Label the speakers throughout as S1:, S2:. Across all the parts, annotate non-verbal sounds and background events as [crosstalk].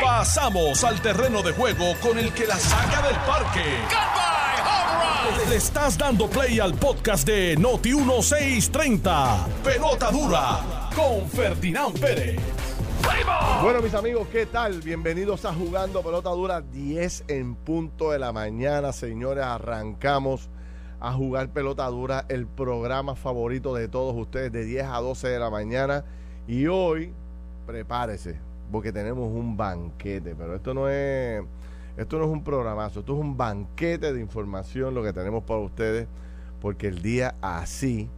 S1: Pasamos al terreno de juego con el que la saca del parque. Le estás dando play al podcast de Noti 1630. Pelota dura con Ferdinand Pérez.
S2: Bueno, mis amigos, ¿qué tal? Bienvenidos a Jugando Pelota Dura 10 en punto de la mañana, señores. Arrancamos a jugar Pelota Dura, el programa favorito de todos ustedes de 10 a 12 de la mañana. Y hoy, prepárese, porque tenemos un banquete, pero esto no es esto no es un programazo, esto es un banquete de información lo que tenemos para ustedes, porque el día así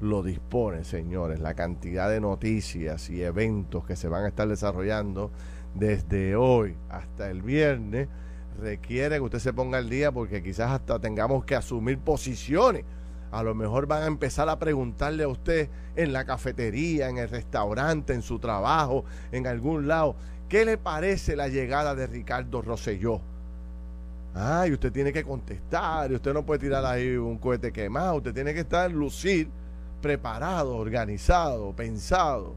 S2: lo dispone, señores, la cantidad de noticias y eventos que se van a estar desarrollando desde hoy hasta el viernes requiere que usted se ponga al día porque quizás hasta tengamos que asumir posiciones. A lo mejor van a empezar a preguntarle a usted en la cafetería, en el restaurante, en su trabajo, en algún lado, ¿qué le parece la llegada de Ricardo Rosselló? Ay, usted tiene que contestar, y usted no puede tirar ahí un cohete quemado, usted tiene que estar lucir, preparado, organizado, pensado.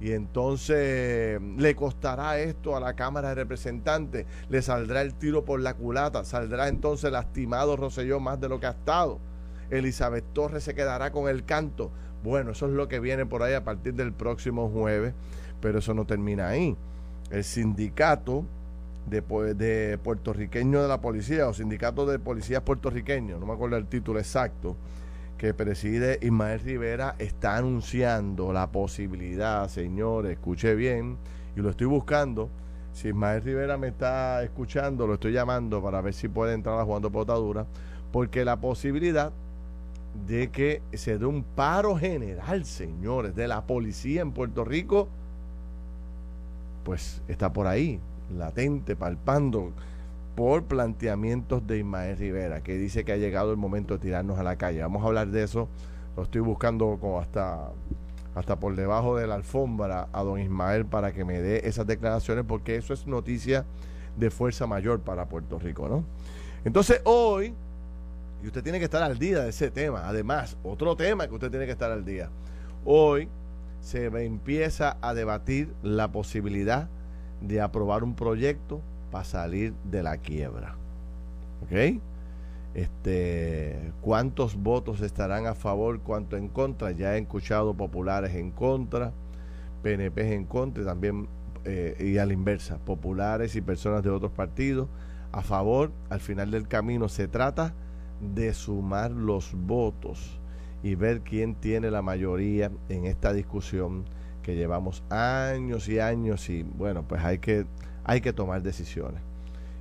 S2: Y entonces le costará esto a la Cámara de Representantes, le saldrá el tiro por la culata, saldrá entonces lastimado Rosselló más de lo que ha estado. Elizabeth Torres se quedará con el canto. Bueno, eso es lo que viene por ahí a partir del próximo jueves, pero eso no termina ahí. El sindicato de, puertorriqueño de la policía o sindicato de policías puertorriqueños, no me acuerdo el título exacto, que preside Ismael Rivera está anunciando la posibilidad, señores, escuche bien, y lo estoy buscando. Si Ismael Rivera me está escuchando, lo estoy llamando para ver si puede entrar a jugando potadura, porque la posibilidad de que se dé un paro general, señores, de la policía en Puerto Rico, pues está por ahí, latente, palpando por planteamientos de Ismael Rivera, que dice que ha llegado el momento de tirarnos a la calle. Vamos a hablar de eso. Lo estoy buscando como hasta, hasta por debajo de la alfombra a don Ismael para que me dé esas declaraciones, porque eso es noticia de fuerza mayor para Puerto Rico, ¿no? Entonces hoy, y usted tiene que estar al día de ese tema, además, otro tema que usted tiene que estar al día. Hoy se empieza a debatir la posibilidad de aprobar un proyecto para salir de la quiebra. ¿Ok? Este, ¿Cuántos votos estarán a favor, cuánto en contra? Ya he escuchado populares en contra, PNP en contra y también, eh, y a la inversa, populares y personas de otros partidos a favor. Al final del camino se trata de sumar los votos y ver quién tiene la mayoría en esta discusión que llevamos años y años y bueno, pues hay que hay que tomar decisiones.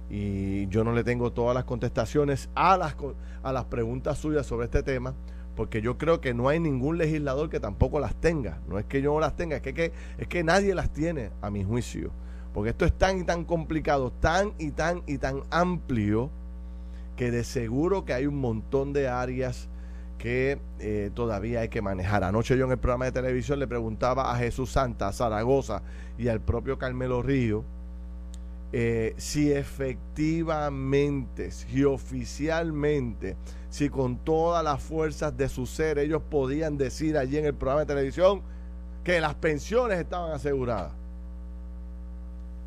S2: Y yo no le tengo todas las contestaciones a las, a las preguntas suyas sobre este tema, porque yo creo que no hay ningún legislador que tampoco las tenga. No es que yo no las tenga, es que, es que nadie las tiene, a mi juicio. Porque esto es tan y tan complicado, tan y tan y tan amplio, que de seguro que hay un montón de áreas que eh, todavía hay que manejar. Anoche yo en el programa de televisión le preguntaba a Jesús Santa, a Zaragoza y al propio Carmelo Río eh, si efectivamente, si oficialmente, si con todas las fuerzas de su ser ellos podían decir allí en el programa de televisión que las pensiones estaban aseguradas.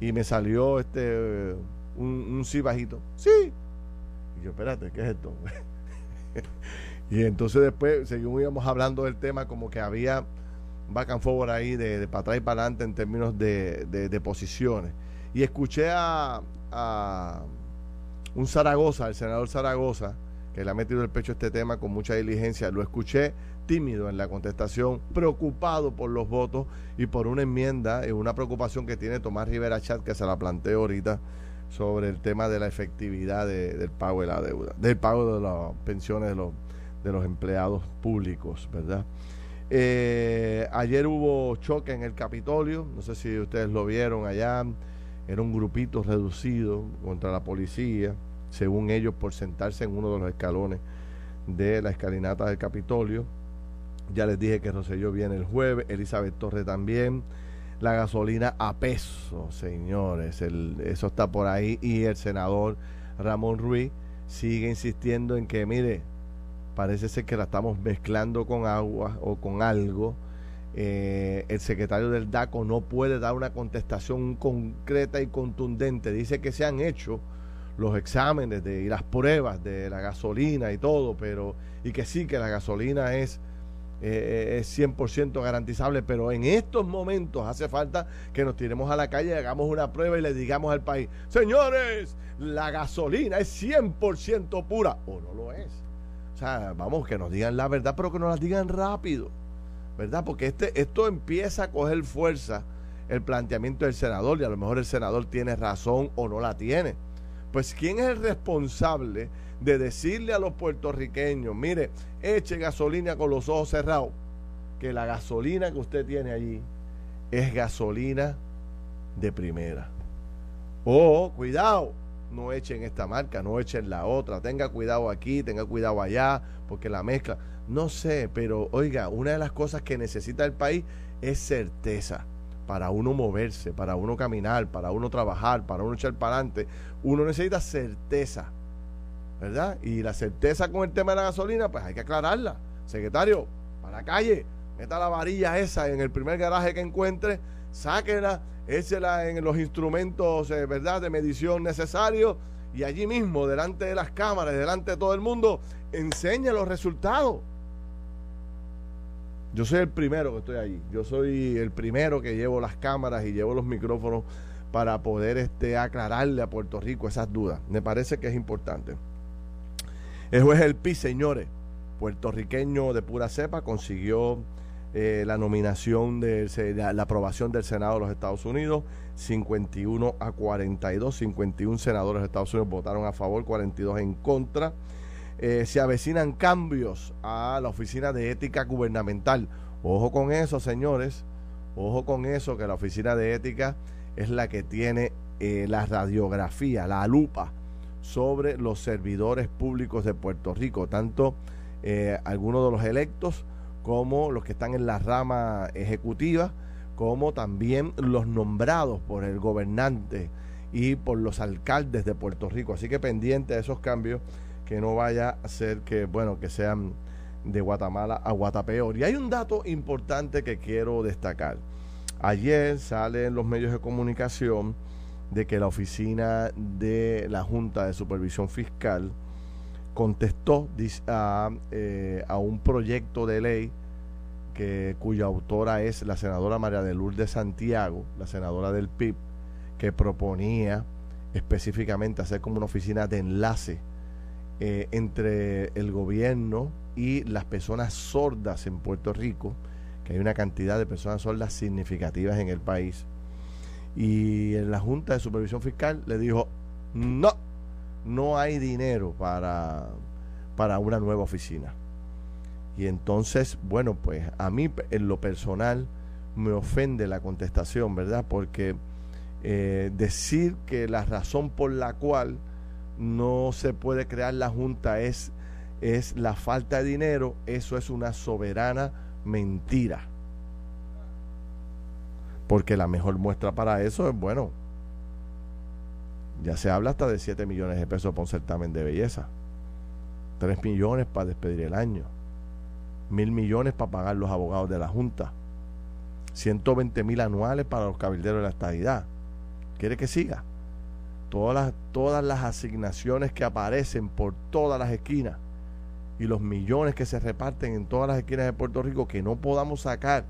S2: Y me salió este un, un sí bajito. Sí. Yo, espérate, ¿qué es esto? [laughs] y entonces después seguimos hablando del tema como que había back and forward ahí de, para atrás y para adelante en términos de, de posiciones. Y escuché a, un Zaragoza, el senador Zaragoza, que le ha metido el pecho a este tema con mucha diligencia. Lo escuché tímido en la contestación, preocupado por los votos y por una enmienda, y una preocupación que tiene Tomás Rivera Chat, que se la planteo ahorita, sobre el tema de la efectividad del pago de la deuda, del pago de las pensiones de los, de los empleados públicos, ¿verdad? Eh, ayer hubo choque en el Capitolio, no sé si ustedes lo vieron allá era un grupito reducido contra la policía, según ellos, por sentarse en uno de los escalones de la escalinata del Capitolio. Ya les dije que Roselló viene el jueves, Elizabeth Torre también. La gasolina a peso, señores, eso está por ahí. Y el senador Ramón Ruiz sigue insistiendo en que, mire, parece ser que la estamos mezclando con agua o con algo eh, el secretario del DACO no puede dar una contestación concreta y contundente. Dice que se han hecho los exámenes de, y las pruebas de la gasolina y todo, pero y que sí, que la gasolina es, eh, es 100% garantizable, pero en estos momentos hace falta que nos tiremos a la calle, hagamos una prueba y le digamos al país, señores, la gasolina es 100% pura o no lo es. O sea, vamos, que nos digan la verdad, pero que nos la digan rápido. ¿verdad? Porque este, esto empieza a coger fuerza el planteamiento del senador y a lo mejor el senador tiene razón o no la tiene. Pues ¿quién es el responsable de decirle a los puertorriqueños, mire, eche gasolina con los ojos cerrados, que la gasolina que usted tiene allí es gasolina de primera? O, cuidado, no echen esta marca, no echen la otra, tenga cuidado aquí, tenga cuidado allá, porque la mezcla... No sé, pero oiga, una de las cosas que necesita el país es certeza para uno moverse, para uno caminar, para uno trabajar, para uno echar para adelante. Uno necesita certeza, ¿verdad? Y la certeza con el tema de la gasolina, pues hay que aclararla. Secretario, para la calle, meta la varilla esa en el primer garaje que encuentre, sáquela, échela en los instrumentos, eh, ¿verdad?, de medición necesarios y allí mismo, delante de las cámaras, delante de todo el mundo, enseña los resultados. Yo soy el primero que estoy allí. Yo soy el primero que llevo las cámaras y llevo los micrófonos para poder este, aclararle a Puerto Rico esas dudas. Me parece que es importante. El juez El Pi, señores, puertorriqueño de pura cepa, consiguió eh, la nominación de la, aprobación del Senado de los Estados Unidos, 51 a 42, 51 senadores de Estados Unidos votaron a favor, 42 en contra. Eh, se avecinan cambios a la Oficina de Ética Gubernamental. Ojo con eso, señores. Ojo con eso, que la Oficina de Ética es la que tiene eh, la radiografía, la lupa sobre los servidores públicos de Puerto Rico, tanto eh, algunos de los electos como los que están en la rama ejecutiva, como también los nombrados por el gobernante y por los alcaldes de Puerto Rico. Así que pendiente de esos cambios que no vaya a ser que, bueno, que sean de Guatemala a Guatapeor. Y hay un dato importante que quiero destacar. Ayer sale en los medios de comunicación de que la oficina de la Junta de Supervisión Fiscal contestó a, eh, a un proyecto de ley que, cuya autora es la senadora María de Lourdes Santiago, la senadora del PIB, que proponía específicamente hacer como una oficina de enlace eh, entre el gobierno y las personas sordas en Puerto Rico, que hay una cantidad de personas sordas significativas en el país. Y en la Junta de Supervisión Fiscal le dijo, no, no hay dinero para, para una nueva oficina. Y entonces, bueno, pues a mí en lo personal me ofende la contestación, ¿verdad? Porque eh, decir que la razón por la cual no se puede crear la Junta es, es la falta de dinero, eso es una soberana mentira. Porque la mejor muestra para eso es, bueno, ya se habla hasta de 7 millones de pesos para un certamen de belleza, 3 millones para despedir el año, mil millones para pagar los abogados de la Junta, 120 mil anuales para los cabilderos de la estadidad. ¿Quiere que siga? Todas las, todas las asignaciones que aparecen por todas las esquinas y los millones que se reparten en todas las esquinas de Puerto Rico que no podamos sacar,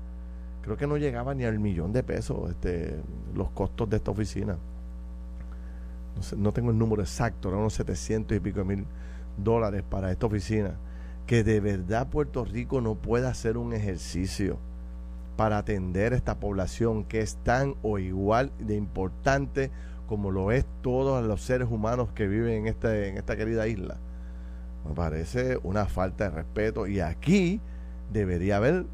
S2: creo que no llegaba ni al millón de pesos este, los costos de esta oficina. No, tengo el número exacto, eran unos 700 y pico mil dólares para esta oficina. Que de verdad Puerto Rico no pueda hacer un ejercicio para atender a esta población que es tan o igual de importante como lo es todos los seres humanos que viven en, este, en esta querida isla. Me parece una falta de respeto y aquí debería haber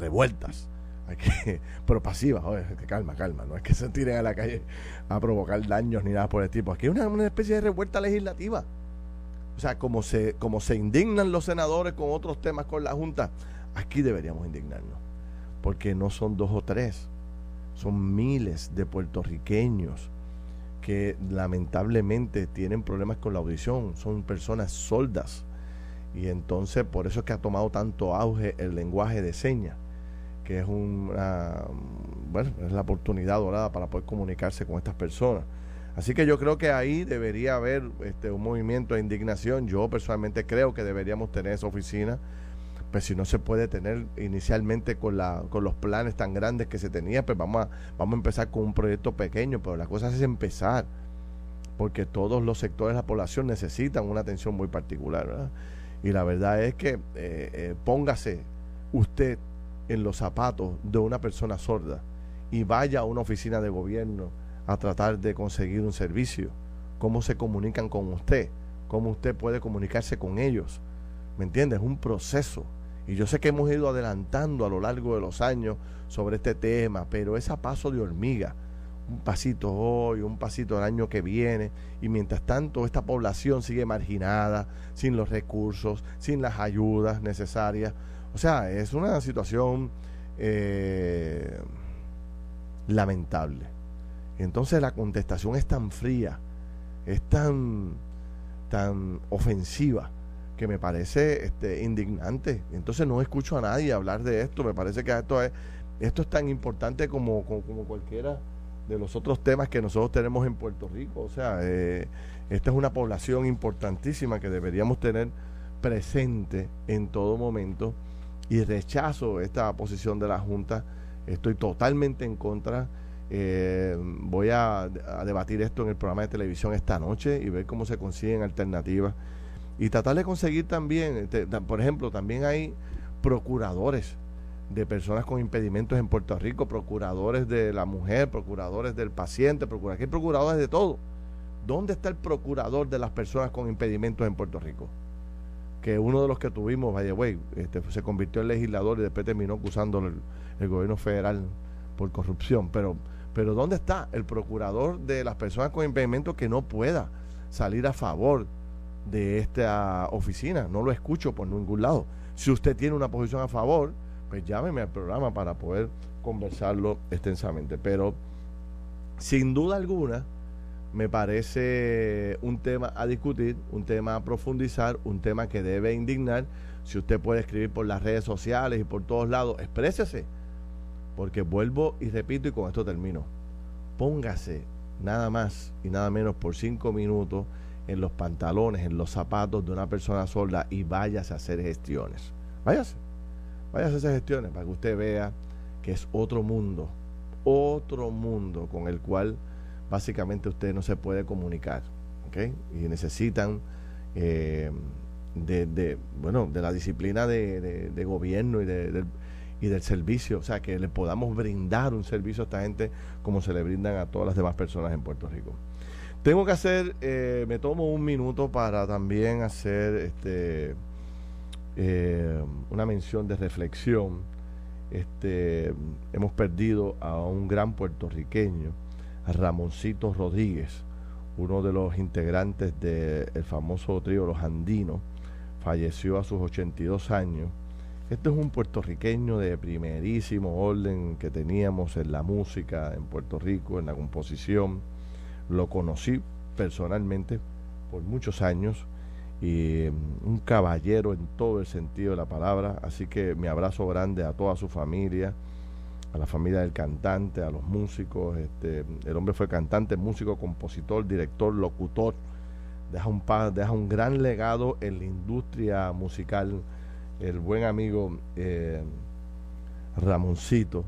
S2: revueltas. [laughs] pero pasivas, calma, calma, no es que se tiren a la calle a provocar daños ni nada por el tipo. Aquí hay una, una especie de revuelta legislativa. O sea, como se, como se indignan los senadores con otros temas con la Junta, aquí deberíamos indignarnos. Porque no son dos o tres, son miles de puertorriqueños que lamentablemente tienen problemas con la audición, son personas soldas. Y entonces por eso es que ha tomado tanto auge el lenguaje de señas, que es una, bueno, es la oportunidad dorada para poder comunicarse con estas personas. Así que yo creo que ahí debería haber este, un movimiento de indignación. Yo personalmente creo que deberíamos tener esa oficina, pues si no se puede tener inicialmente con, la, con los planes tan grandes que se tenía, pues vamos a, vamos a empezar con un proyecto pequeño, pero la cosa es empezar, porque todos los sectores de la población necesitan una atención muy particular. Y la verdad es que eh, eh, póngase usted en los zapatos de una persona sorda y vaya a una oficina de gobierno a tratar de conseguir un servicio, cómo se comunican con usted, cómo usted puede comunicarse con ellos. ¿Me entiendes? Es un proceso. Y yo sé que hemos ido adelantando a lo largo de los años sobre este tema, pero es a paso de hormiga. Un pasito hoy, un pasito el año que viene. Y mientras tanto, esta población sigue marginada, sin los recursos, sin las ayudas necesarias. O sea, es una situación eh, lamentable. Entonces la contestación es tan fría, es tan, tan ofensiva, que me parece este, indignante. Entonces no escucho a nadie hablar de esto. Me parece que esto es, esto es tan importante como, como, cualquiera de los otros temas que nosotros tenemos en Puerto Rico. O sea, eh, esta es una población importantísima que deberíamos tener presente en todo momento y rechazo esta posición de la Junta. Estoy totalmente en contra eh, voy a, debatir esto en el programa de televisión esta noche y ver cómo se consiguen alternativas. Y tratar de conseguir también, este, por ejemplo, también hay procuradores de personas con impedimentos en Puerto Rico, procuradores de la mujer, procuradores del paciente, procuradores, hay procuradores de todo. ¿Dónde está el procurador de las personas con impedimentos en Puerto Rico? Que uno de los que tuvimos, güey, este, se convirtió en legislador y después terminó acusando el gobierno federal por corrupción. Pero pero ¿dónde está el procurador de las personas con impedimento que no pueda salir a favor de esta oficina? No lo escucho por ningún lado. Si usted tiene una posición a favor, pues llámeme al programa para poder conversarlo extensamente. Pero sin duda alguna, me parece un tema a discutir, un tema a profundizar, un tema que debe indignar. Si usted puede escribir por las redes sociales y por todos lados, exprésese porque vuelvo y repito y con esto termino. Póngase nada más y nada menos por cinco minutos en los pantalones, en los zapatos de una persona sorda y váyase a hacer gestiones. Váyase. Váyase a hacer gestiones para que usted vea que es otro mundo, otro mundo con el cual básicamente usted no se puede comunicar. Y necesitan eh, de, bueno, de la disciplina de, de gobierno y de, y del servicio, o sea, que le podamos brindar un servicio a esta gente como se le brindan a todas las demás personas en Puerto Rico. Tengo que hacer, eh, me tomo un minuto para también hacer este eh, una mención de reflexión. Este, hemos perdido a un gran puertorriqueño, Ramoncito Rodríguez, uno de los integrantes del famoso trío Los Andinos, falleció a sus 82 años este es un puertorriqueño de primerísimo orden que teníamos en la música en Puerto Rico, en la composición. Lo conocí personalmente por muchos años y mm, un caballero en todo el sentido de la palabra. Así que mi abrazo grande a toda su familia, a la familia del cantante, a los músicos. Este, el hombre fue cantante, músico, compositor, director, locutor. Deja un, deja un gran legado en la industria musical el buen amigo eh, Ramoncito,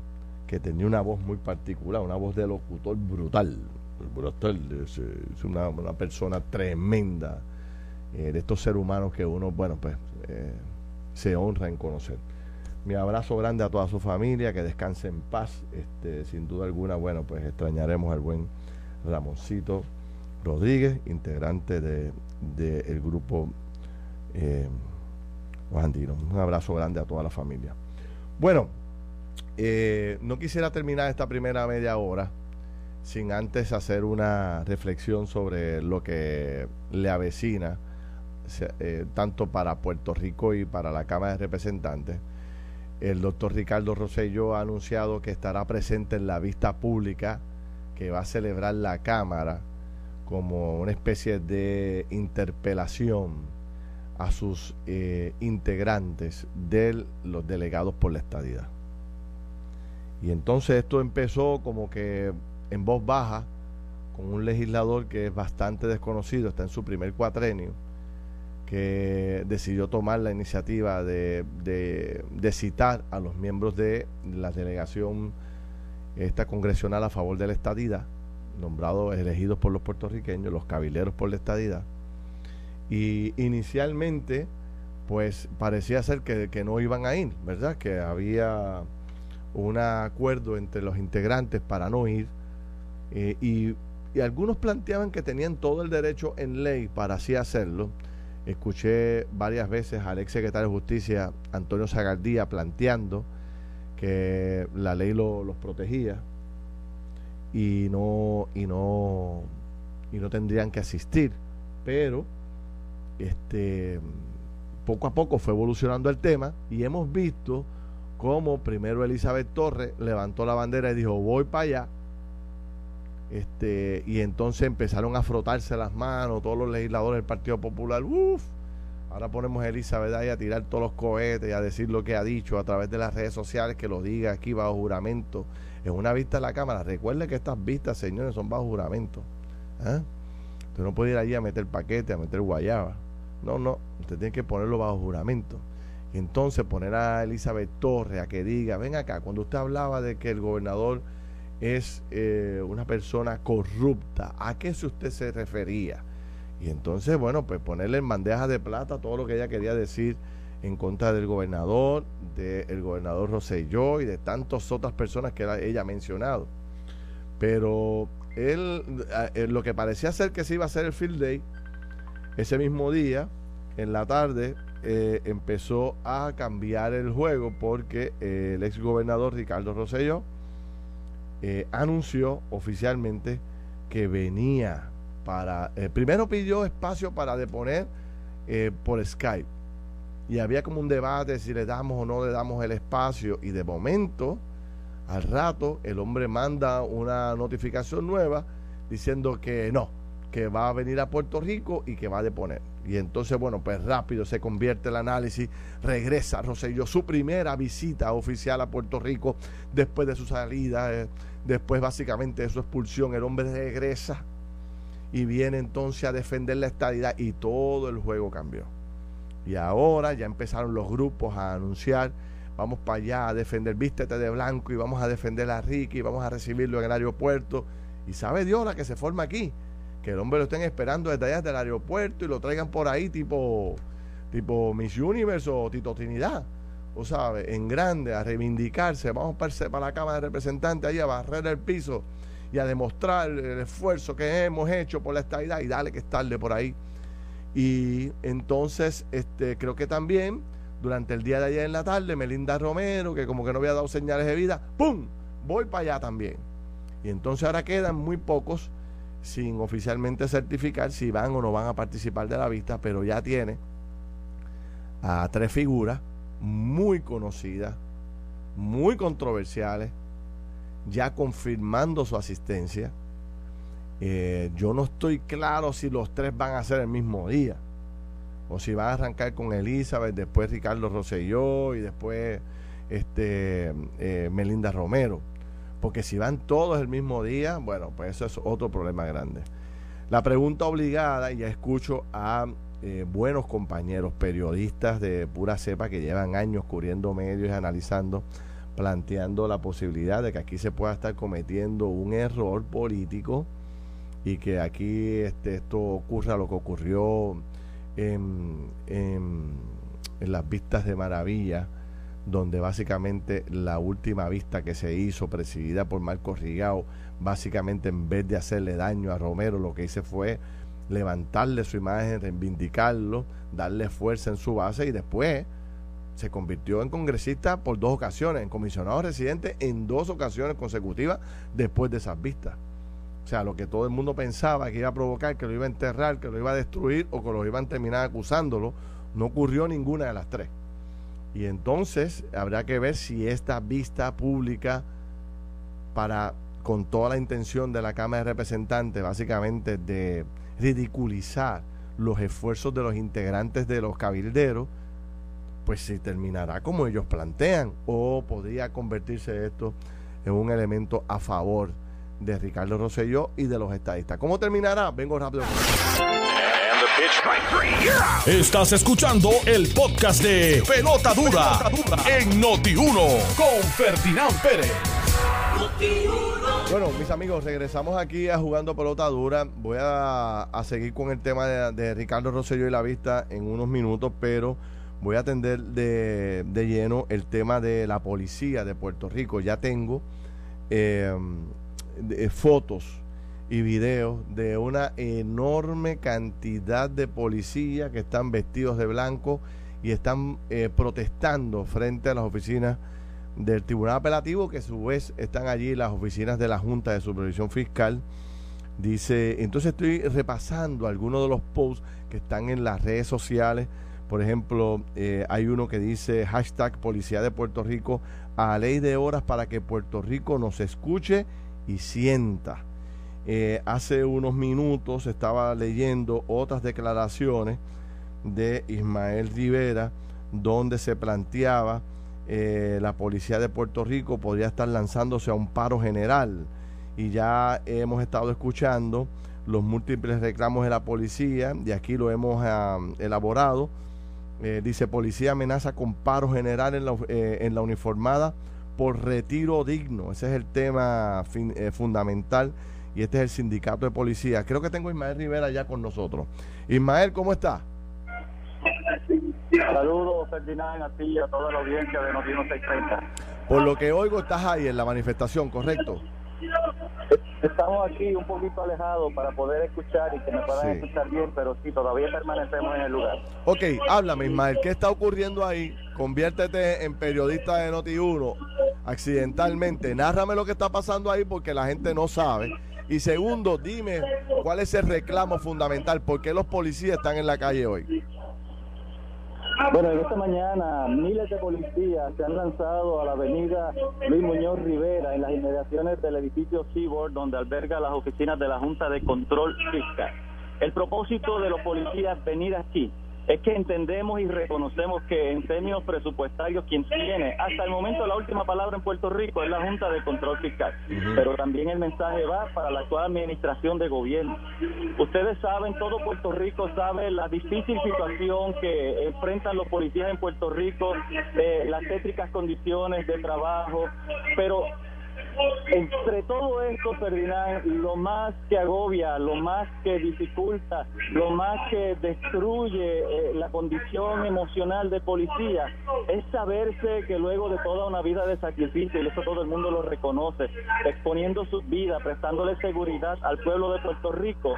S2: que tenía una voz muy particular, una voz de locutor brutal. Brutal, es, una, persona tremenda, eh, de estos seres humanos que uno, bueno, pues eh, se honra en conocer. Mi abrazo grande a toda su familia, que descanse en paz. Este, sin duda alguna, bueno, pues extrañaremos al buen Ramoncito Rodríguez, integrante del de, grupo un abrazo grande a toda la familia. Bueno, eh, no quisiera terminar esta primera media hora sin antes hacer una reflexión sobre lo que le avecina, eh, tanto para Puerto Rico y para la Cámara de Representantes. El doctor Ricardo Rosello ha anunciado que estará presente en la vista pública que va a celebrar la Cámara como una especie de interpelación a sus eh, integrantes de los delegados por la estadidad. Y entonces esto empezó como que en voz baja, con un legislador que es bastante desconocido, está en su primer cuatrenio, que decidió tomar la iniciativa de, de, citar a los miembros de la delegación esta congresional a favor de la estadidad, nombrados, elegidos por los puertorriqueños, los cabileros por la estadidad. Y inicialmente, pues parecía ser que, que no iban a ir, ¿verdad? Que había un acuerdo entre los integrantes para no ir eh, y, algunos planteaban que tenían todo el derecho en ley para así hacerlo. Escuché varias veces al ex secretario de Justicia Antonio Zagardía planteando que la ley los protegía y no y no y no tendrían que asistir pero este poco a poco fue evolucionando el tema y hemos visto como primero Elizabeth Torres levantó la bandera y dijo voy para allá. Este, y entonces empezaron a frotarse las manos todos los legisladores del Partido Popular. Uf, ahora ponemos a Elizabeth ahí a tirar todos los cohetes y a decir lo que ha dicho a través de las redes sociales, que lo diga aquí bajo juramento. En una vista de la Cámara, recuerde que estas vistas, señores, son bajo juramento. ¿eh? Usted no puede ir allí a meter paquete, a meter guayaba. No, no, usted tiene que ponerlo bajo juramento entonces poner a Elizabeth Torres a que diga, ven acá, cuando usted hablaba de que el gobernador es eh, una persona corrupta, ¿a qué usted se refería? Y entonces, bueno, pues ponerle en bandeja de plata todo lo que ella quería decir en contra del gobernador, del gobernador Rosselló y de tantas otras personas que ella ha mencionado. Pero él, eh, lo que parecía ser que se iba a hacer el field day, ese mismo día, en la tarde, eh, empezó a cambiar el juego porque eh, el ex gobernador Ricardo Rosselló eh, anunció oficialmente que venía para. primero pidió espacio para deponer por Skype. Y había como un debate si le damos o no le damos el espacio. Y de momento, al rato, el hombre manda una notificación nueva diciendo que no, que va a venir a Puerto Rico y que va a deponer. Y entonces, bueno, pues rápido se convierte el análisis, regresa Rosselló, su primera visita oficial a Puerto Rico después de su salida, eh, después básicamente de su expulsión, el hombre regresa y viene entonces a defender la estadidad y todo el juego cambió. Y ahora ya empezaron los grupos a anunciar, vamos para allá a defender, vístete de blanco y vamos a defender a Ricky, vamos a recibirlo en el aeropuerto. Y sabe Dios la que se forma aquí que el hombre lo estén esperando desde allá del aeropuerto y lo traigan por ahí tipo, tipo Miss Universe o Tito Trinidad, o sabes, en grande, a reivindicarse, vamos para la Cámara de Representantes ahí a barrer el piso y a demostrar el esfuerzo que hemos hecho por la estabilidad y dale que es tarde por ahí. Y entonces, este, creo que también durante el día de ayer en la tarde, Melinda Romero, que como que no había dado señales de vida, ¡pum! Voy para allá también. Y entonces ahora quedan muy pocos sin oficialmente certificar si van o no van a participar de la vista, pero ya tiene a tres figuras muy conocidas, muy controversiales, ya confirmando su asistencia. Eh, yo no estoy claro si los tres van a ser el mismo día, o si van a arrancar con Elizabeth, después Ricardo Rosselló y después este, eh, Melinda Romero. Porque si van todos el mismo día, bueno, pues eso es otro problema grande. La pregunta obligada, y ya escucho a eh, buenos compañeros periodistas de pura cepa que llevan años cubriendo medios y analizando, planteando la posibilidad de que aquí se pueda estar cometiendo un error político y que aquí este, esto ocurra lo que ocurrió en, en, en las vistas de maravilla donde básicamente la última vista que se hizo, presidida por Marco Rigao, básicamente en vez de hacerle daño a Romero, lo que hice fue levantarle su imagen, reivindicarlo, darle fuerza en su base y después se convirtió en congresista por dos ocasiones, en comisionado residente en dos ocasiones consecutivas después de esas vistas. O sea, lo que todo el mundo pensaba que iba a provocar, que lo iba a enterrar, que lo iba a destruir o que lo iban a terminar acusándolo, no ocurrió ninguna de las tres. Y entonces habrá que ver si esta vista pública para con toda la intención de la Cámara de Representantes básicamente de ridiculizar los esfuerzos de los integrantes de los cabilderos, pues si terminará como ellos plantean o podría convertirse esto es un elemento a favor de Ricardo Rosselló y de los estadistas. ¿Cómo terminará? Vengo rápido.
S1: Estás escuchando el podcast de Pelota Dura, en Noti1 con Ferdinand Pérez.
S2: Bueno, mis amigos, regresamos aquí a Jugando Pelota Dura. Voy a, seguir con el tema de, Ricardo Rosselló y la vista en unos minutos, pero voy a atender de, lleno el tema de la policía de Puerto Rico. Ya tengo eh, fotos y videos de una enorme cantidad de policías que están vestidos de blanco y están eh, protestando frente a las oficinas del Tribunal Apelativo, que a su vez están allí las oficinas de la Junta de Supervisión Fiscal. Dice, entonces estoy repasando algunos de los posts que están en las redes sociales. Por ejemplo, eh, hay uno que dice hashtag Policía de Puerto Rico a ley de horas para que Puerto Rico nos escuche y sienta. Eh, hace unos minutos estaba leyendo otras declaraciones de Ismael Rivera donde se planteaba eh, la policía de Puerto Rico podría estar lanzándose a un paro general y ya hemos estado escuchando los múltiples reclamos de la policía y aquí lo hemos ah, elaborado. Eh, dice policía amenaza con paro general en la, eh, en la uniformada por retiro digno. Ese es el tema fundamental y este es el sindicato de policía. Creo que tengo a Ismael Rivera ya con nosotros. Ismael, ¿cómo está?
S3: Saludos, Ferdinand, a ti y a toda la audiencia de Noticiero 630.
S2: Por lo que oigo, estás ahí en la manifestación, ¿correcto?
S3: Estamos aquí un poquito alejados para poder escuchar y que me puedan escuchar bien, pero sí, todavía permanecemos en el lugar.
S2: Ok, háblame, Ismael, ¿qué está ocurriendo ahí? Conviértete en periodista de Noti1 accidentalmente. Nárrame lo que está pasando ahí porque la gente no sabe. Y segundo, dime cuál es el reclamo fundamental, por qué los policías están en la calle hoy.
S3: Bueno, esta mañana miles de policías se han lanzado a la avenida Luis Muñoz Rivera en las inmediaciones del edificio Seaboard donde alberga las oficinas de la Junta de Control Fiscal. El propósito de los policías venir aquí es que entendemos y reconocemos que en términos presupuestarios quien tiene hasta el momento la última palabra en Puerto Rico es la Junta de Control Fiscal, pero también el mensaje va para la actual administración de gobierno. Ustedes saben, todo Puerto Rico sabe la difícil situación que enfrentan los policías en Puerto Rico, eh, las tétricas condiciones de trabajo, pero entre todo esto, Ferdinand, lo más que agobia, lo más que dificulta, lo más que destruye eh, la condición emocional de policía es saberse que luego de toda una vida de sacrificio, y eso todo el mundo lo reconoce, exponiendo su vida, prestándole seguridad al pueblo de Puerto Rico,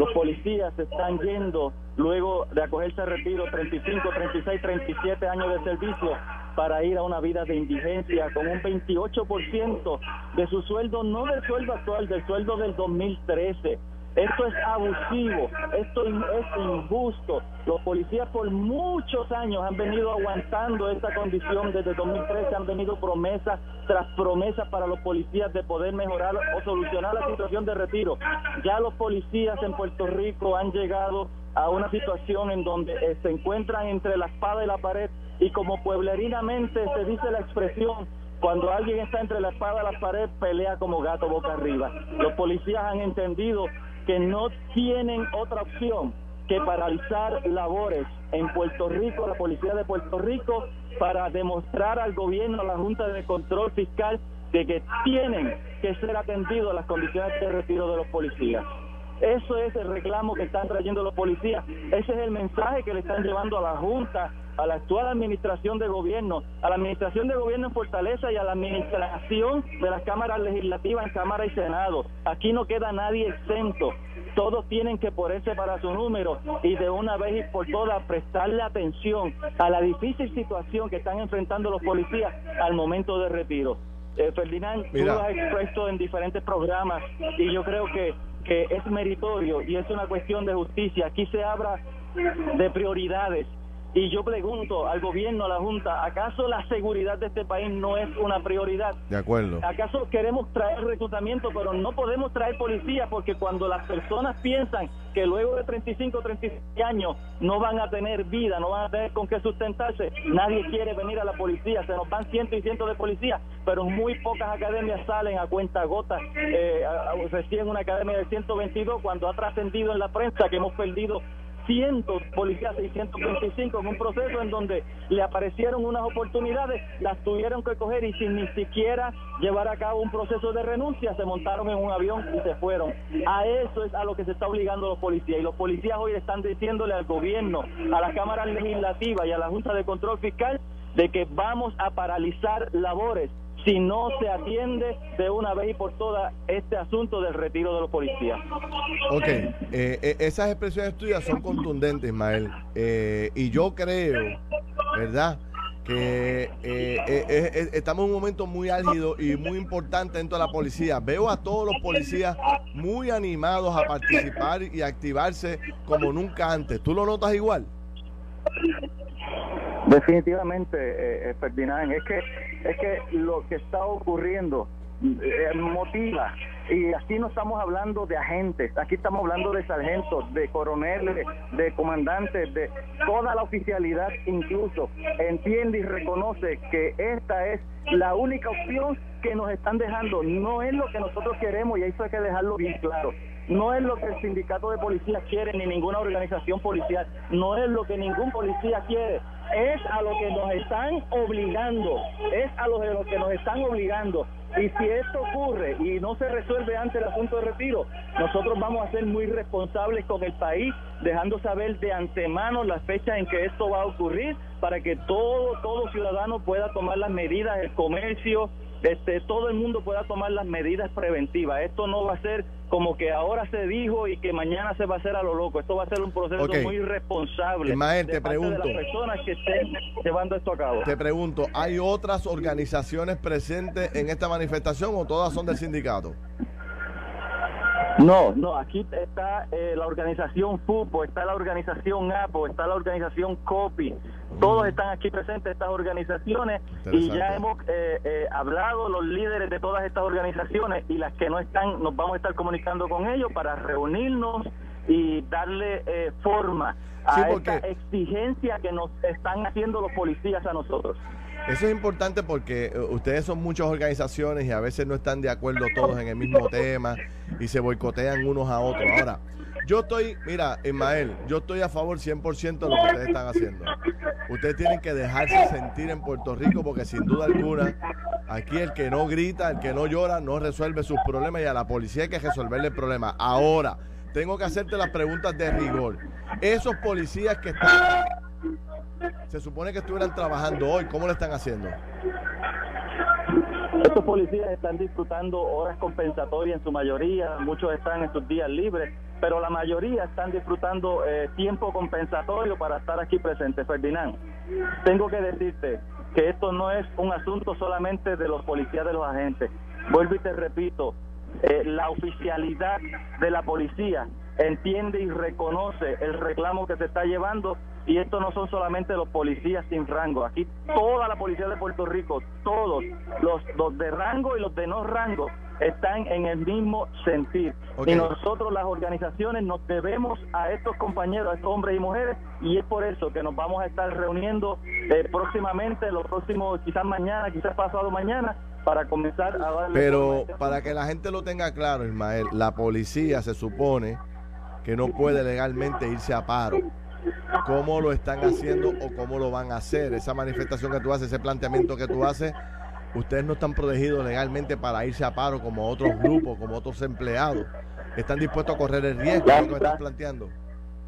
S3: los policías están yendo luego de acogerse a retiro 35, 36, 37 años de servicio para ir a una vida de indigencia con un 28% de su sueldo, no del sueldo actual, del sueldo del 2013. Esto es abusivo, esto es injusto. Los policías por muchos años han venido aguantando esta condición. Desde 2013 han venido promesas tras promesas para los policías de poder mejorar o solucionar la situación de retiro. Ya los policías en Puerto Rico han llegado a una situación en donde eh, se encuentran entre la espada y la pared y como pueblerinamente se dice la expresión, cuando alguien está entre la espada y la pared, pelea como gato boca arriba. Los policías han entendido que no tienen otra opción que paralizar labores en Puerto Rico, la policía de Puerto Rico, para demostrar al gobierno, a la Junta de Control Fiscal, de que tienen que ser atendidos las condiciones de retiro de los policías. Eso es el reclamo que están trayendo los policías. Ese es el mensaje que le están llevando a la Junta, a la actual administración de gobierno, a la administración de gobierno en Fortaleza y a la administración de las cámaras legislativas en Cámara y Senado. Aquí no queda nadie exento. Todos tienen que ponerse para su número y de una vez y por todas prestarle atención a la difícil situación que están enfrentando los policías al momento de retiro. Eh, Ferdinand, tú lo has expuesto en diferentes programas y yo creo que que es meritorio y es una cuestión de justicia. Aquí se habla de prioridades Y yo pregunto al gobierno, a la Junta, ¿acaso la seguridad de este país no es una prioridad?
S2: De acuerdo.
S3: ¿Acaso queremos traer reclutamiento, pero no podemos traer policía porque cuando las personas piensan que luego de 35 o 36 años no van a tener vida, no van a tener con qué sustentarse, nadie quiere venir a la policía, se nos van cientos y cientos de policías, pero muy pocas academias salen a cuenta gota, eh, recién una academia de 122 cuando ha trascendido en la prensa que hemos perdido cientos policías 625 en un proceso en donde le aparecieron unas oportunidades, las tuvieron que coger y sin ni siquiera llevar a cabo un proceso de renuncia, se montaron en un avión y se fueron. A eso es a lo que se está obligando los policías. Y los policías hoy están diciéndole al gobierno, a la Cámara Legislativa y a la Junta de Control Fiscal de que vamos a paralizar labores si no se atiende de una vez y por todas este asunto del retiro de los policías.
S2: Ok, eh, eh, esas expresiones tuyas son contundentes, Ismael, eh, y yo creo, ¿verdad? que estamos en un momento muy álgido y muy importante dentro de la policía. Veo a todos los policías muy animados a participar y activarse como nunca antes. ¿Tú lo notas igual?
S3: Definitivamente, eh, Ferdinand, es que, es que lo que está ocurriendo eh, motiva. Y aquí no estamos hablando de agentes, aquí estamos hablando de sargentos, de coroneles, de comandantes, de toda la oficialidad incluso. Entiende y reconoce que esta es la única opción que nos están dejando. No es lo que nosotros queremos y eso hay que dejarlo bien claro. No es lo que el sindicato de policías quiere ni ninguna organización policial. No es lo que ningún policía quiere es a lo que nos están obligando, es a lo, que nos están obligando. Y si esto ocurre y no se resuelve antes el asunto de retiro, nosotros vamos a ser muy responsables con el país, dejando saber de antemano la fecha en que esto va a ocurrir para que todo, todo ciudadano pueda tomar las medidas, el comercio, este, todo el mundo pueda tomar las medidas preventivas. Esto no va a ser como que ahora se dijo y que mañana se va a hacer a lo loco. Esto va a ser un proceso muy responsable.
S2: te pregunto.
S3: De las personas que estén llevando esto a cabo.
S2: Te pregunto, ¿hay otras organizaciones presentes en esta manifestación o todas son del sindicato?
S3: No, no, aquí está eh, la organización FUPO, está la organización APO, está la organización COPI, todos están aquí presentes estas organizaciones y ya hemos eh, eh, hablado los líderes de todas estas organizaciones y las que no están, nos vamos a estar comunicando con ellos para reunirnos y darle eh, forma a esta exigencia que nos están haciendo los policías a nosotros.
S2: Eso es importante porque ustedes son muchas organizaciones y a veces no están de acuerdo todos en el mismo tema y se boicotean unos a otros. Ahora, yo estoy, mira, Ismael, yo estoy a favor 100% de lo que ustedes están haciendo. Ustedes tienen que dejarse sentir en Puerto Rico porque sin duda alguna, aquí el que no grita, el que no llora, no resuelve sus problemas y a la policía hay que resolverle el problema. Ahora, tengo que hacerte las preguntas de rigor. Esos policías que están, se supone que estuvieran trabajando hoy, ¿cómo lo están haciendo?
S3: Estos policías están disfrutando horas compensatorias en su mayoría, muchos están en sus días libres pero la mayoría están disfrutando eh, tiempo compensatorio para estar aquí presente. Ferdinand, tengo que decirte que esto no es un asunto solamente de los policías, de los agentes. Vuelvo y te repito, eh, la oficialidad de la policía entiende y reconoce el reclamo que se está llevando y esto no son solamente los policías sin rango, aquí toda la policía de Puerto Rico, todos, los, los de rango y los de no rango, están en el mismo sentir. Y nosotros las organizaciones nos debemos a estos compañeros, a estos hombres y mujeres, y es por eso que nos vamos a estar reuniendo eh, próximamente, los próximos, quizás mañana, quizás pasado mañana, para comenzar a darle...
S2: Pero para que la gente lo tenga claro, Ismael, la policía se supone que no puede legalmente irse a paro. ¿Cómo lo están haciendo o cómo lo van a hacer? Esa manifestación que tú haces, ese planteamiento que tú haces, ustedes no están protegidos legalmente para irse a paro como otros grupos, como otros empleados. Están dispuestos a correr el riesgo que están planteando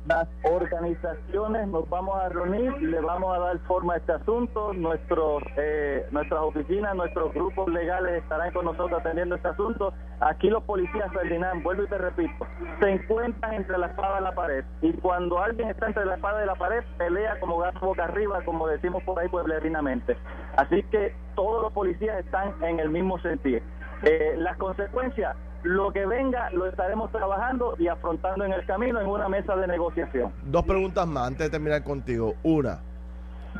S3: las organizaciones nos vamos a reunir y le vamos a dar forma a este asunto. Nuestros, eh, nuestras oficinas, nuestros grupos legales estarán con nosotros atendiendo este asunto. Aquí los policías, Ferdinand, vuelvo y te repito, se encuentran entre la espada y la pared. Y cuando alguien está entre la espada y la pared, pelea como gato boca arriba, como decimos por ahí pueblerinamente. Así que todos los policías están en el mismo sentido. Eh, las consecuencias lo que venga lo estaremos trabajando y afrontando en el camino en una mesa de negociación.
S2: Dos preguntas más antes de terminar contigo. Una,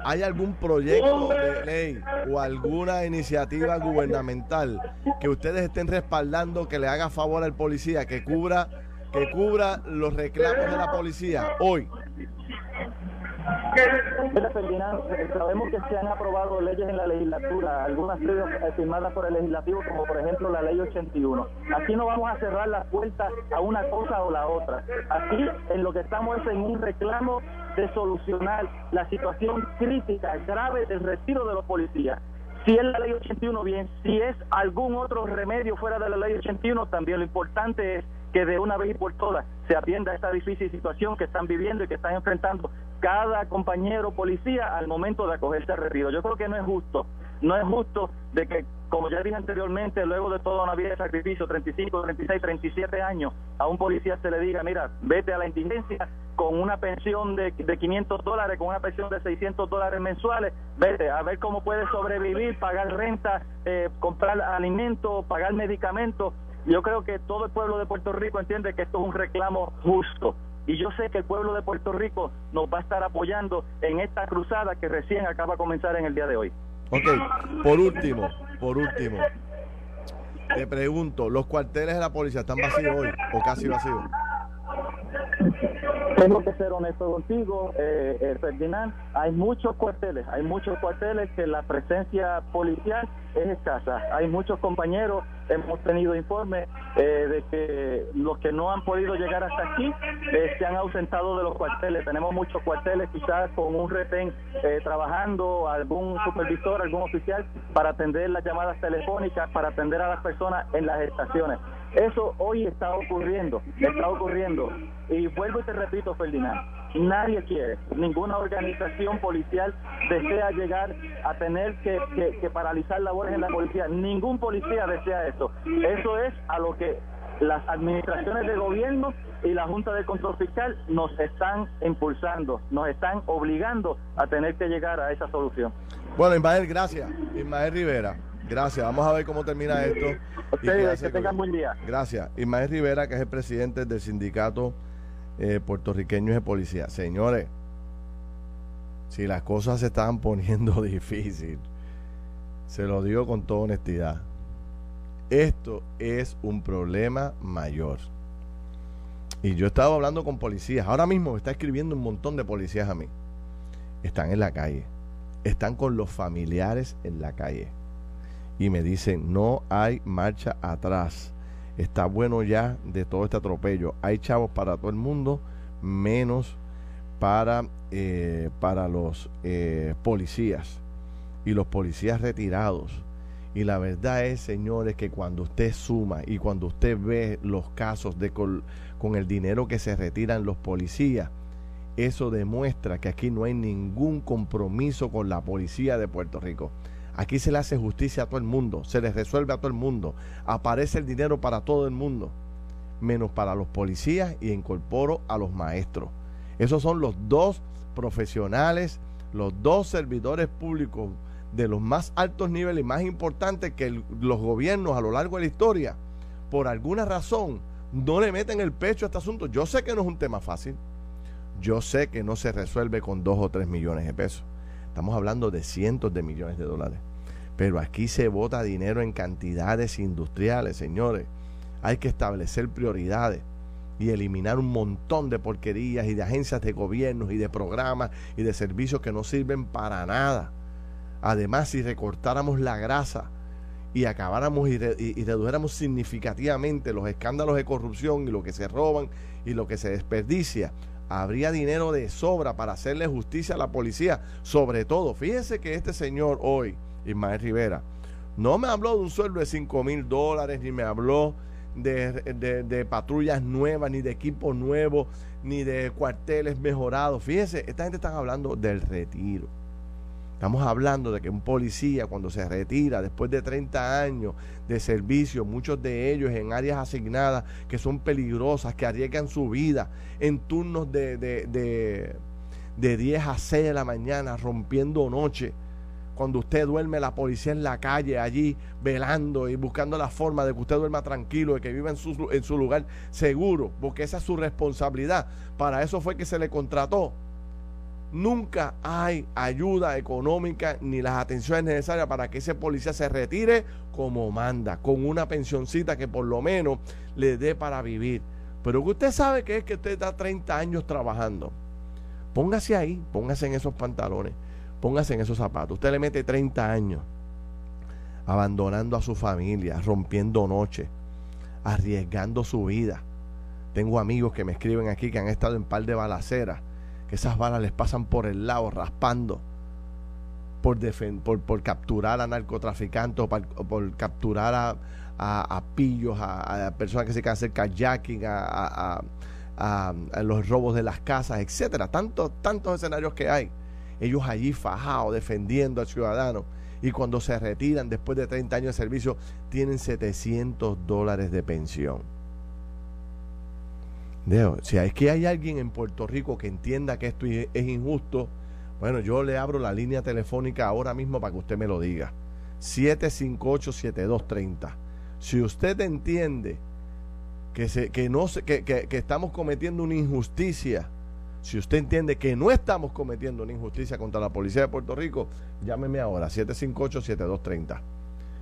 S2: ¿Hay algún proyecto de ley o alguna iniciativa gubernamental que ustedes estén respaldando que le haga favor al policía, que cubra, que cubra los reclamos de la policía hoy?
S3: Sabemos que se han aprobado leyes en la legislatura, algunas eh, firmadas por el legislativo, como por ejemplo la ley 81. Aquí no vamos a cerrar las puertas a una cosa o la otra. Aquí en lo que estamos es en un reclamo de solucionar la situación crítica, grave del retiro de los policías. Si es la ley 81, bien, si es algún otro remedio fuera de la ley 81, también lo importante es que de una vez y por todas se atienda esta difícil situación que están viviendo y que están enfrentando cada compañero policía al momento de acogerse al retiro. Yo creo que no es justo, no es justo de que, como ya dije anteriormente, luego de toda una vida de sacrificio, 35, 36, 37 años, a un policía se le diga, mira, vete a la indigencia con una pensión de, de 500 dólares, con una pensión de 600 dólares mensuales, vete a ver cómo puedes sobrevivir, pagar renta, eh, comprar alimentos, pagar medicamentos. Yo creo que todo el pueblo de Puerto Rico entiende que esto es un reclamo justo. Y yo sé que el pueblo de Puerto Rico nos va a estar apoyando en esta cruzada que recién acaba de comenzar en el día de hoy.
S2: Ok, por último, por último, te pregunto, ¿los cuarteles de la policía están vacíos hoy o casi vacíos?
S3: Tengo que ser honesto contigo, eh, eh, Ferdinand. Hay muchos cuarteles, hay muchos cuarteles que la presencia policial es escasa. Hay muchos compañeros, hemos tenido informes eh, de que los que no han podido llegar hasta aquí se han ausentado de los cuarteles. Tenemos muchos cuarteles quizás con un retén trabajando, algún supervisor, algún oficial para atender las llamadas telefónicas, para atender a las personas en las estaciones. Eso hoy está ocurriendo, está ocurriendo. Y vuelvo y te repito, Ferdinand, nadie quiere, ninguna organización policial desea llegar a tener que, que, paralizar labores en la policía. Ningún policía desea eso. Eso es a lo que las administraciones de gobierno y la Junta de Control Fiscal nos están impulsando, nos están obligando a tener que llegar a esa solución.
S2: Bueno, Ismael, gracias. Ismael Rivera. Gracias. Vamos a ver cómo termina esto.
S3: Ustedes, que tengan buen día.
S2: Gracias. Ismael Rivera, que es el presidente del sindicato eh, puertorriqueño de policía. Señores, si las cosas se estaban [laughs] poniendo difícil, se lo digo con toda honestidad. Esto es un problema mayor. Y yo he estado hablando con policías. Ahora mismo me está escribiendo un montón de policías a mí. Están en la calle. Están con los familiares en la calle y me dicen, no hay marcha atrás. Está bueno ya de todo este atropello. Hay chavos para todo el mundo, menos para, eh, para los eh, policías y los policías retirados. Y la verdad es, señores, que cuando usted suma y cuando usted ve los casos de con el dinero que se retiran los policías, eso demuestra que aquí no hay ningún compromiso con la policía de Puerto Rico. Aquí se le hace justicia a todo el mundo, se les resuelve a todo el mundo, aparece el dinero para todo el mundo, menos para los policías y incorporo a los maestros. Esos son los dos profesionales, los dos servidores públicos de los más altos niveles más importantes que los gobiernos a lo largo de la historia, por alguna razón, no le meten el pecho a este asunto. Yo sé que no es un tema fácil. Yo sé que no se resuelve con dos o tres millones de pesos. Estamos hablando de cientos de millones de dólares. Pero aquí se vota dinero en cantidades industriales, señores. Hay que establecer prioridades y eliminar un montón de porquerías y de agencias de gobiernos y de programas y de servicios que no sirven para nada. Además, si recortáramos la grasa y acabáramos y, y, redujéramos significativamente los escándalos de corrupción y lo que se roban y lo que se desperdicia, habría dinero de sobra para hacerle justicia a la policía. Sobre todo, fíjense que este señor hoy, Ismael Rivera, no me habló de un sueldo de 5 mil dólares, ni me habló de, de, patrullas nuevas, ni de equipos nuevos, ni de cuarteles mejorados. Fíjense, esta gente está hablando del retiro. Estamos hablando de que un policía cuando se retira después de 30 años de servicio, muchos de ellos en áreas asignadas que son peligrosas, que arriesgan su vida en turnos de, de, 10 a 6 de la mañana, rompiendo noche, cuando usted duerme, la policía en la calle, allí velando y buscando la forma de que usted duerma tranquilo, de que viva en su, en su lugar seguro, porque esa es su responsabilidad. Para eso fue que se le contrató nunca hay ayuda económica ni las atenciones necesarias para que ese policía se retire como manda, con una pensioncita que por lo menos le dé para vivir. Pero que usted sabe que es que usted está 30 años trabajando. Póngase ahí, póngase en esos pantalones, póngase en esos zapatos. Usted le mete 30 años abandonando a su familia, rompiendo noche, arriesgando su vida. Tengo amigos que me escriben aquí que han estado en par de balaceras, esas balas les pasan por el lado, raspando, por, por, capturar a narcotraficantes por, capturar a, pillos, a, personas que se quieren hacer kayaking, a, los robos de las casas, etcétera. Tantos, tantos escenarios que hay. Ellos allí fajados, defendiendo al ciudadano y cuando se retiran después de 30 años de servicio tienen 700 dólares de pensión. Si es que hay alguien en Puerto Rico que entienda que esto es injusto, bueno, yo le abro la línea telefónica ahora mismo para que usted me lo diga. 758-7230. Si usted entiende que, se, que, no se, que, que estamos cometiendo una injusticia, si usted entiende que no estamos cometiendo una injusticia contra la policía de Puerto Rico, llámeme ahora, 758-7230.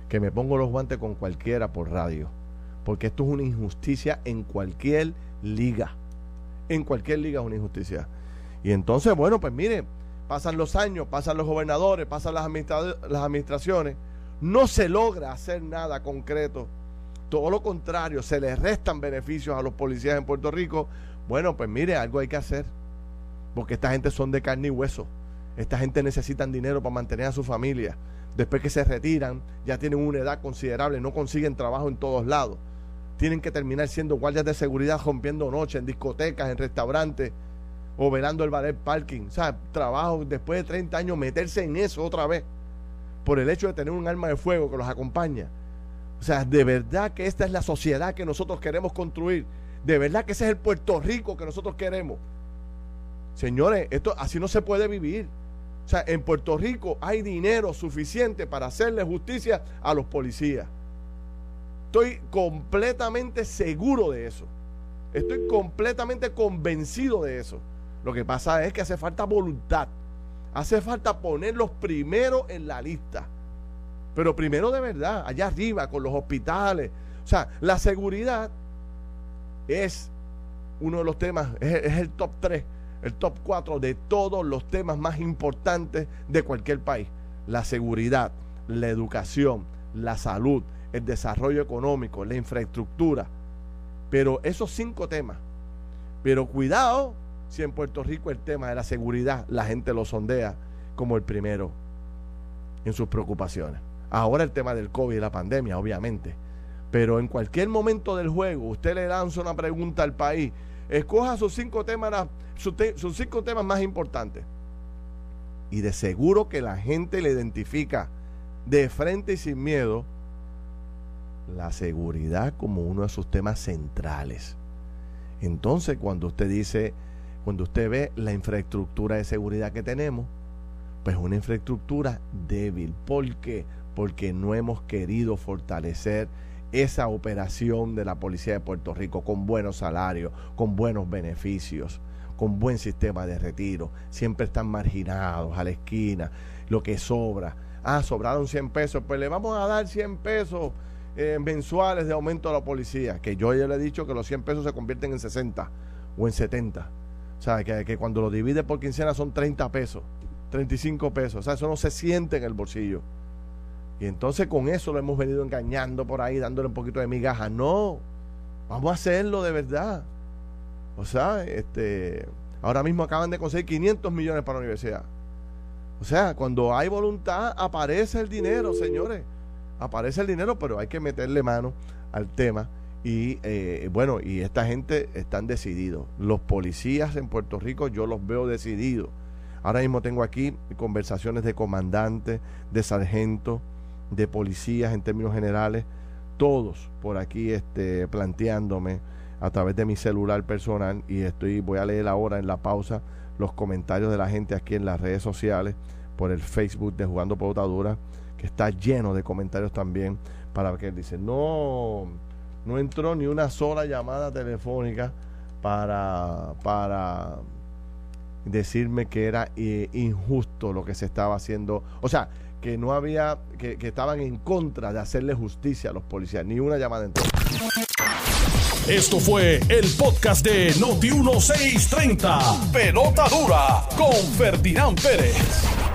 S2: Que me pongo los guantes con cualquiera por radio. Porque esto es una injusticia en cualquier liga. En cualquier liga es una injusticia. Y entonces, bueno, pues mire, pasan los años, pasan los gobernadores, pasan las, administraciones. No se logra hacer nada concreto. Todo lo contrario, se les restan beneficios a los policías en Puerto Rico. Bueno, pues mire, algo hay que hacer porque esta gente son de carne y hueso. Esta gente necesitan dinero para mantener a su familia. Después que se retiran, ya tienen una edad considerable, no consiguen trabajo en todos lados. Tienen que terminar siendo guardias de seguridad rompiendo noche en discotecas, en restaurantes o velando el ballet parking. O sea, trabajo después de 30 años, meterse en eso otra vez por el hecho de tener un arma de fuego que los acompaña. O sea, de verdad que esta es la sociedad que nosotros queremos construir. De verdad que ese es el Puerto Rico que nosotros queremos. Señores, esto así no se puede vivir. O sea, en Puerto Rico hay dinero suficiente para hacerle justicia a los policías. Estoy completamente seguro de eso. Estoy completamente convencido de eso. Lo que pasa es que hace falta voluntad. Hace falta ponerlos primero en la lista. Pero primero de verdad, allá arriba, con los hospitales. O sea, la seguridad es uno de los temas, es, el top 3 el top 4 de todos los temas más importantes de cualquier país. La seguridad, la educación, la salud, el desarrollo económico, la infraestructura. Pero esos cinco temas. Pero cuidado si en Puerto Rico el tema de la seguridad la gente lo sondea como el primero en sus preocupaciones. Ahora el tema del COVID y la pandemia, obviamente. Pero en cualquier momento del juego, usted le lanza una pregunta al país escoja sus cinco temas, sus, cinco temas más importantes. Y de seguro que la gente le identifica de frente y sin miedo la seguridad como uno de sus temas centrales. Entonces, cuando usted dice, cuando usted ve la infraestructura de seguridad que tenemos, pues una infraestructura débil. ¿Por qué? Porque no hemos querido fortalecer esa operación de la Policía de Puerto Rico con buenos salarios, con buenos beneficios, con buen sistema de retiro. Siempre están marginados a la esquina, lo que sobra. Ah, sobraron 100 pesos, pues le vamos a dar 100 pesos eh, mensuales de aumento a la policía. Que yo ya le he dicho que los 100 pesos se convierten en 60 o en 70. O sea, que, que cuando lo divide por quincena son 30 pesos, 35 pesos. O sea, eso no se siente en el bolsillo. Y entonces con eso lo hemos venido engañando por ahí, dándole un poquito de migaja. No, vamos a hacerlo de verdad. O sea, este, ahora mismo acaban de conseguir 500 millones para la universidad. O sea, cuando hay voluntad, aparece el dinero, señores. Aparece el dinero, pero hay que meterle mano al tema. Y eh, bueno, y esta gente están decididos. Los policías en Puerto Rico yo los veo decididos. Ahora mismo tengo aquí conversaciones de comandantes, de sargentos, de policías en términos generales, todos por aquí este, planteándome a través de mi celular personal y estoy voy a leer ahora en la pausa los comentarios de la gente aquí en las redes sociales por el Facebook de Jugando Pautadura que está lleno de comentarios también para que dice no no entró ni una sola llamada telefónica para para decirme que era eh, injusto lo que se estaba haciendo. O sea, que no había, que, que estaban en contra de hacerle justicia a los policías. Ni una llamada en todo.
S1: Esto fue el podcast de Noti1630. Pelota dura con Ferdinand Pérez.